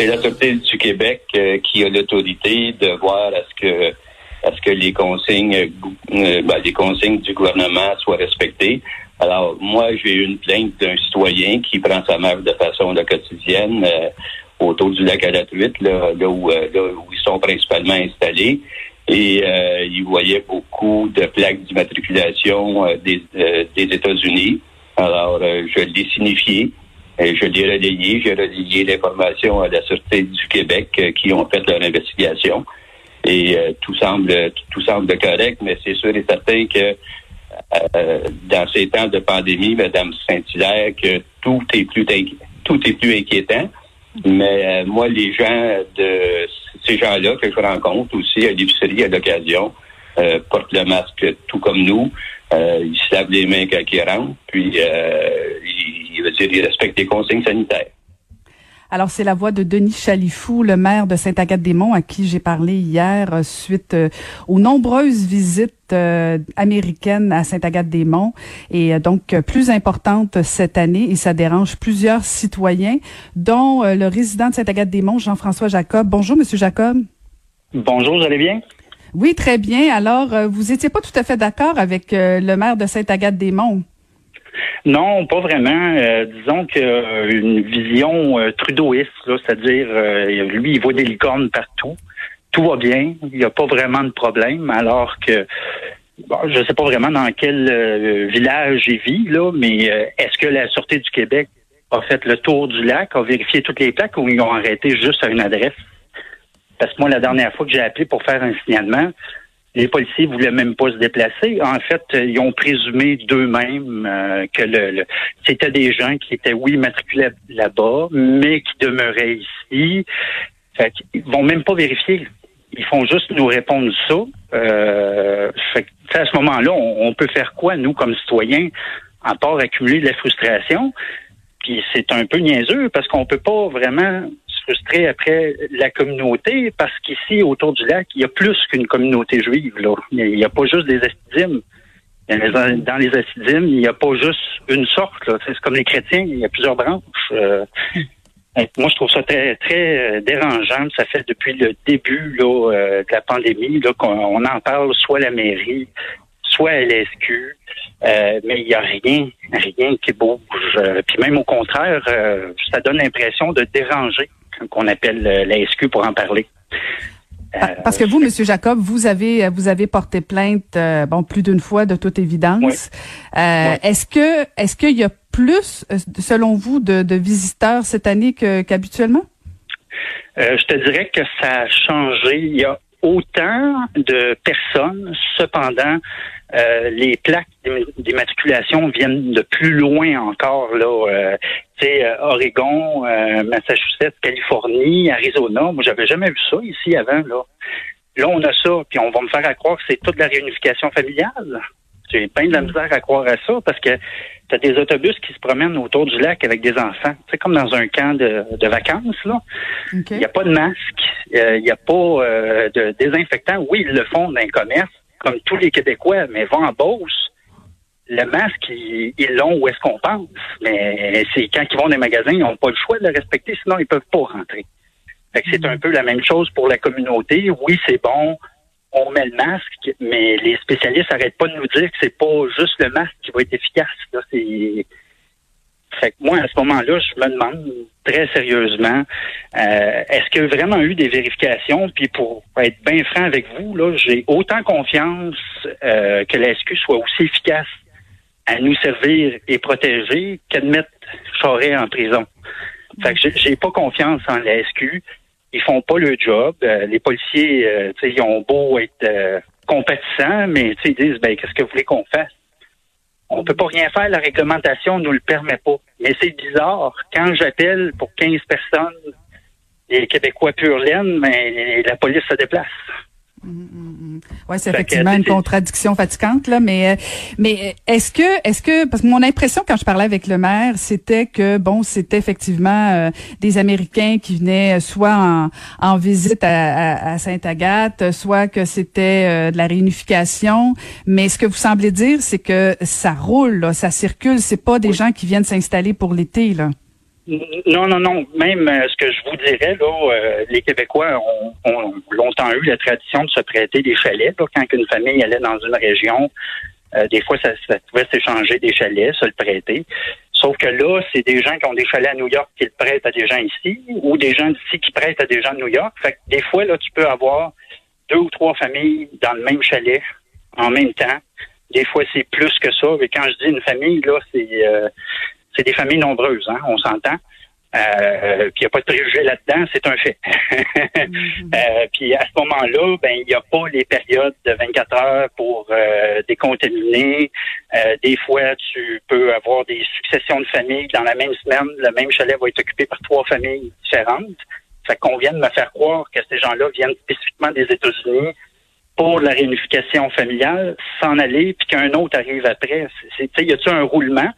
c'est la Sûreté du Québec qui a l'autorité de voir à ce que ce que les consignes, ben, les consignes du gouvernement soient respectées. Alors, moi, j'ai eu une plainte d'un citoyen qui prend sa mère de façon quotidienne autour du lac à la truite, là, où, ils sont principalement installés et euh, il voyait beaucoup de plaques d'immatriculation euh, des, euh, des États-Unis. Alors, je l'ai signifié, et je l'ai relayé, j'ai relayé l'information à la Sûreté du Québec qui ont fait leur investigation. Et tout semble tout semble correct, mais c'est sûr et certain que dans ces temps de pandémie, Madame Saint-Hilaire, que tout est plus tout est plus inquiétant. Mais moi, les gens de ces gens-là que je rencontre aussi à l'épicerie à l'occasion euh, portent le masque tout comme nous. Euh, ils se lavent les mains quand ils rentrent, puis euh, ils, ils respectent les consignes sanitaires. Alors, c'est la voix de Denis Chalifou, le maire de Sainte-Agathe-des-Monts, à qui j'ai parlé hier euh, suite euh, aux nombreuses visites euh, américaines à Sainte-Agathe-des-Monts et donc plus importante cette année et ça dérange plusieurs citoyens, dont le résident de Sainte-Agathe-des-Monts, Jean-François Jacob. Bonjour, Monsieur Jacob. Bonjour, vous allez bien? Oui, très bien. Alors, vous étiez pas tout à fait d'accord avec le maire de Sainte-Agathe-des-Monts. Non, pas vraiment. Euh, disons que euh, une vision euh, trudeauiste, c'est-à-dire lui, il voit des licornes partout. Tout va bien, il n'y a pas vraiment de problème, alors que je ne sais pas vraiment dans quel village il vit, là, mais est-ce que la Sûreté du Québec a fait le tour du lac, a vérifié toutes les plaques ou ils ont arrêté juste à une adresse? Parce que moi, la dernière fois que j'ai appelé pour faire un signalement, les policiers voulaient même pas se déplacer. En fait, ils ont présumé d'eux-mêmes euh, que le, c'était des gens qui étaient, oui, matriculés là-bas, mais qui demeuraient ici. Fait ils vont même pas vérifier. Ils font juste nous répondre ça. Euh, fait à ce moment-là, on, peut faire quoi, nous, comme citoyens, à part accumuler de la frustration? Puis c'est un peu niaiseux parce qu'on peut pas vraiment frustré après la communauté parce qu'ici, autour du lac, il y a plus qu'une communauté juive. Là. Il n'y a, pas juste des assidimes. Dans les assidimes, il n'y a pas juste une sorte. C'est comme les chrétiens, il y a plusieurs branches. Euh, moi, je trouve ça très, très euh, dérangeant. Ça fait depuis le début là, euh, de la pandémie qu'on en parle, soit à la mairie, soit à l'SQ. mais il n'y a rien, rien qui bouge. puis même au contraire, ça donne l'impression de déranger qu'on appelle euh, la SQ pour en parler. Parce que vous, Monsieur Jacob, vous avez vous avez porté plainte euh, bon plus d'une fois de toute évidence. Euh, est-ce que est-ce qu'il y a plus, selon vous, de, visiteurs cette année qu'habituellement? je te dirais que ça a changé. Il y a autant de personnes, cependant, euh, les plaques d'immatriculation viennent de plus loin encore, là. Euh, tu sais, euh, Oregon, Massachusetts, Californie, Arizona. Moi, j'avais jamais vu ça ici avant, là. Là, on a ça, puis on va me faire croire que c'est toute la réunification familiale. J'ai plein de la misère à croire à ça parce que tu as des autobus qui se promènent autour du lac avec des enfants. C'est comme dans un camp de, vacances, là. Il n'y a pas de masque, il n'y a pas de désinfectant. Oui, ils le font dans les commerces, comme tous les Québécois, mais vont en Beauce, le masque, ils l'ont où est-ce qu'on pense. Mais c'est quand ils vont dans les magasins, ils n'ont pas le choix de le respecter, sinon ils peuvent pas rentrer. Fait que c'est un peu la même chose pour la communauté. Oui, c'est bon, on met le masque, mais les spécialistes n'arrêtent pas de nous dire que c'est pas juste le masque qui va être efficace. Là, c'est fait que moi, à ce moment-là, je me demande très sérieusement, euh, est-ce qu'il y a vraiment eu des vérifications? Puis pour être bien franc avec vous, là, j'ai autant confiance euh, que la SQ soit aussi efficace à nous servir et protéger qu'à mettre Charest en prison. Fait que j'ai pas confiance en la SQ. Ils font pas le job. Euh, les policiers, ils ont beau être compatissants, mais ils disent, ben, qu'est-ce que vous voulez qu'on fasse? On peut pas rien faire, la réglementation nous le permet pas. Mais c'est bizarre. Quand j'appelle pour 15 personnes, les Québécois pur laine, mais la police se déplace. Mm, mm, mm. Oui, c'est effectivement une contradiction fatigante là, mais euh, mais est-ce que est-ce que parce que mon impression quand je parlais avec le maire, c'était que bon, c'était effectivement euh, des Américains qui venaient soit en, en visite à, à, Sainte-Agathe, soit que c'était euh, de la réunification, mais ce que vous semblez dire, c'est que ça roule, là, ça circule, c'est pas des gens qui viennent s'installer pour l'été là. Non, non, non. Même euh, ce que je vous dirais, là, euh, les Québécois ont, longtemps eu la tradition de se prêter des chalets. quand une famille allait dans une région, euh, des fois, ça, pouvait s'échanger des chalets, se le prêter. Sauf que là, c'est des gens qui ont des chalets à New York qui le prêtent à des gens ici, ou des gens d'ici qui prêtent à des gens de New York. Fait que des fois, là, tu peux avoir deux ou trois familles dans le même chalet en même temps. Des fois, c'est plus que ça. Mais quand je dis une famille, là, c'est c'est des familles nombreuses, hein, on s'entend. Euh, puis il n'y a pas de préjugés là-dedans, c'est un fait. Mhm. euh, puis à ce moment-là, ben il n'y a pas les périodes de 24 heures pour euh, décontaminer. Euh, des fois, tu peux avoir des successions de familles dans la même semaine. Le même chalet va être occupé par trois familles différentes. Ça convient de me faire croire que ces gens-là viennent spécifiquement des États-Unis pour la réunification familiale, s'en aller, puis qu'un autre arrive après. C'est, y a-t-il un roulement?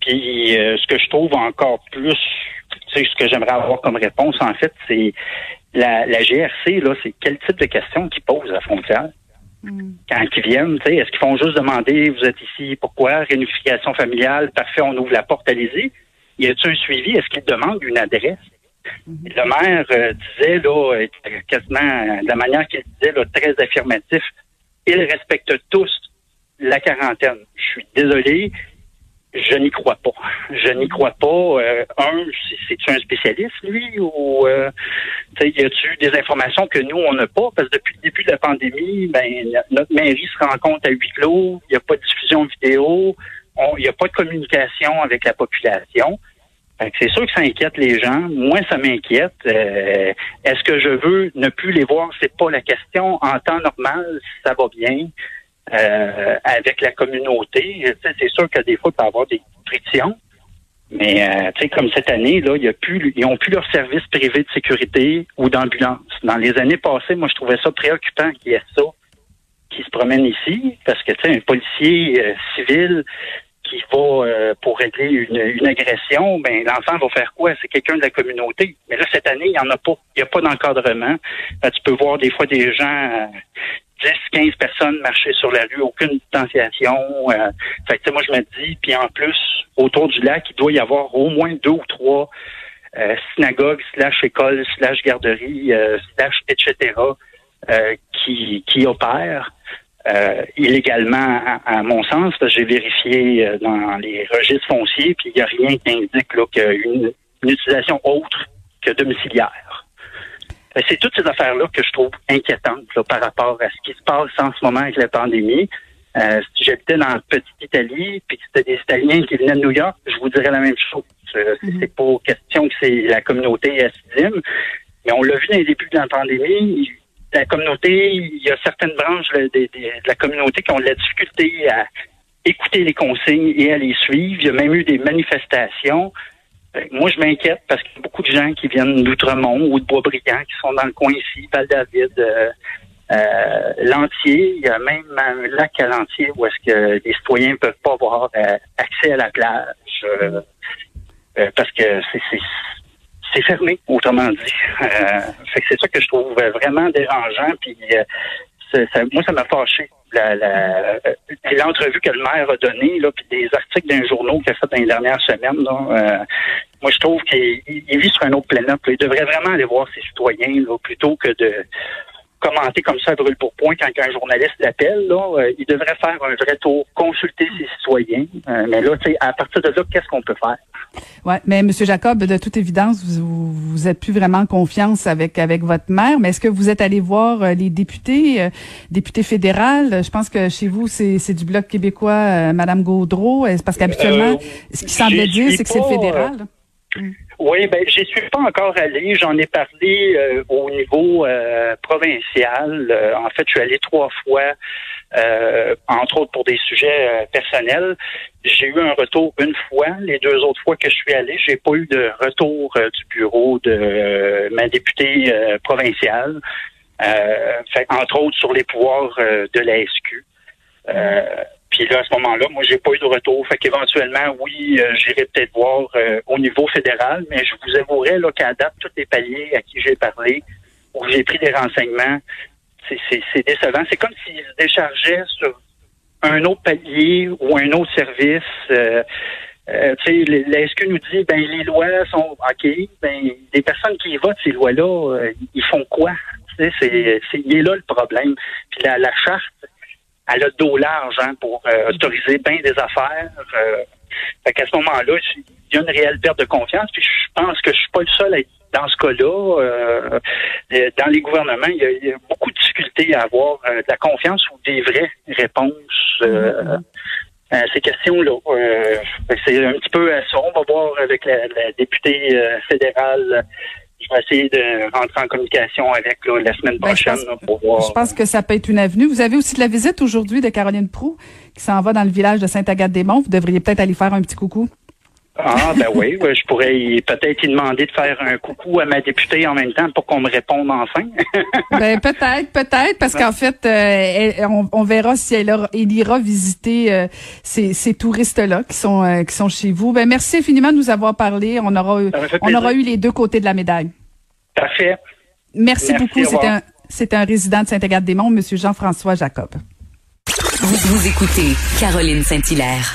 Puis euh, ce que je trouve encore plus, tu ce que j'aimerais avoir comme réponse, en fait, c'est la, GRC, là, c'est quel type de questions qu'ils posent à la frontière? Hmm. Quand ils viennent, tu est-ce qu'ils font juste demander, vous êtes ici, pourquoi? Réunification familiale, parfait, on ouvre la porte, allez-y. Y a-t-il un suivi? Est-ce qu'ils demandent une adresse? Hmm. Le maire euh, disait, là, quasiment, de la manière qu'il disait, là, très affirmatif, ils respectent tous la quarantaine. Je suis désolé, je n'y crois pas. Je n'y crois pas. Euh, un, c'est-tu un spécialiste, lui, ou euh, y a-tu des informations que nous, on n'a pas? Parce que depuis le début de la pandémie, ben, notre mairie se rend compte à huis clos, il n'y a pas de diffusion vidéo, il n'y a pas de communication avec la population. C'est sûr que ça inquiète les gens. Moi, ça m'inquiète. Euh, est-ce que je veux ne plus les voir? C'est pas la question. En temps normal, ça va bien. Euh, avec la communauté. C'est sûr que des fois, il peut y avoir des frictions. Mais euh, tu sais, comme cette année, là, y a plus, ils n'ont plus leur service privé de sécurité ou d'ambulance. Dans les années passées, moi, je trouvais ça préoccupant qu'il y ait ça qui se promène ici, parce que tu sais, un policier euh, civil qui va pour régler une, agression, ben l'enfant va faire quoi? C'est quelqu'un de la communauté. Mais là, cette année, il n'y en a pas. Il n'y a pas d'encadrement. tu peux voir des fois des gens 10, 15 personnes marcher sur la rue, aucune distanciation. Euh, fait que, moi, je me dis, puis en plus, autour du lac, il doit y avoir au moins deux ou trois euh, synagogues, slash écoles, slash garderies, euh, slash etc., euh, qui, qui opèrent. Euh, illégalement, à, mon sens, j'ai vérifié dans les registres fonciers, puis il n'y a rien qui indique là, qu'une une utilisation autre que domiciliaire. Ben, c'est toutes ces affaires-là que je trouve inquiétantes par rapport à ce qui se passe en ce moment avec la pandémie. Euh, si j'habitais dans la petite Italie, puis que c'était des Italiens qui venaient de New York, je vous dirais la même chose. Euh, mhm. C'est pas question que c'est la communauté assidim, mais on l'a vu dans les débuts de la pandémie. La communauté, il y a certaines branches de, de la communauté qui ont de la difficulté à écouter les consignes et à les suivre. Il y a même eu des manifestations. Moi, je m'inquiète parce qu'il y a beaucoup de gens qui viennent d'Outremont ou de Boisbriand qui sont dans le coin ici, Val-David, euh, euh, L'Entier. Il y a même un lac à L'Entier où est-ce que les citoyens ne peuvent pas avoir euh, accès à la plage parce que c'est fermé, autrement dit. c'est ça que je trouve vraiment dérangeant. Puis moi, ça m'a fâché. L'entrevue que le maire a donnée, là, puis des articles d'un journaux qu'il a fait dans les dernières semaines, là, moi, je trouve qu'il vit sur un autre planète. Il devrait vraiment aller voir ses citoyens là, plutôt que de commenter comme ça brûle pour point quand un journaliste l'appelle. Là, euh, il devrait faire un vrai tour, consulter ses citoyens. Euh, mais là, à partir de là, qu'est-ce qu'on peut faire? Ouais, mais Monsieur Jacob, de toute évidence, vous, vous êtes plus vraiment en confiance avec avec votre maire. Mais est-ce que vous êtes allé voir euh, les députés, députés fédérales? Je pense que chez vous, c'est du bloc québécois, Madame Gaudreau. Parce qu'habituellement, ce qui semblait dire, c'est que c'est le fédéral. Oui, ben j'y suis pas encore allé. J'en ai parlé euh, au niveau euh, provincial. Euh, en fait, je suis allé trois fois, entre autres pour des sujets personnels. J'ai eu un retour une fois. Les deux autres fois que je suis allé, j'ai pas eu de retour du bureau de ma députée provinciale. fait, entre autres sur les pouvoirs de la SQ. Puis là, à ce moment-là, moi, j'ai pas eu de retour. Fait qu'éventuellement, oui, euh, j'irai peut-être voir euh, au niveau fédéral, mais je vous avouerai là, qu'à date, tous les paliers à qui j'ai parlé, où j'ai pris des renseignements, c'est décevant. C'est comme s'ils déchargeaient sur un autre palier ou un autre service. Euh, euh, la SQ nous dit, ben les lois sont OK, ben les personnes qui votent ces lois-là, euh, ils font quoi? C'est, c'est, il est là le problème. Puis la, charte, elle a dos large hein, pour euh, autoriser bien des affaires. Euh, fait qu'à ce moment-là, il y a une réelle perte de confiance. Puis je pense que je suis pas le seul à être dans ce cas-là. Euh, dans les gouvernements, il y, a, beaucoup de difficultés à avoir de la confiance ou des vraies réponses. à ces questions-là. c'est un petit peu ça. On va voir avec la, la députée fédérale je vais essayer de rentrer en communication avec la semaine ben, prochaine pour voir. Je pense que ça peut être une avenue. Vous avez aussi de la visite aujourd'hui de Caroline Prou qui s'en va dans le village de Sainte-Agathe-des-Monts. Vous devriez peut-être aller faire un petit coucou. Ah ben oui, je pourrais peut-être lui demander de faire un coucou à ma députée en même temps pour qu'on me réponde enfin. ben peut-être, peut-être, parce qu'en fait, euh, on, verra si elle, ira visiter euh, ces, touristes-là qui sont euh, qui sont chez vous. Ben merci infiniment de nous avoir parlé. On aura on aura eu les deux côtés de la médaille. Parfait. Merci, beaucoup. C'est un un résident de Saint-Agathe-des-Monts, Monsieur Jean-François Jacob. Vous, vous écoutez Caroline Saint-Hilaire.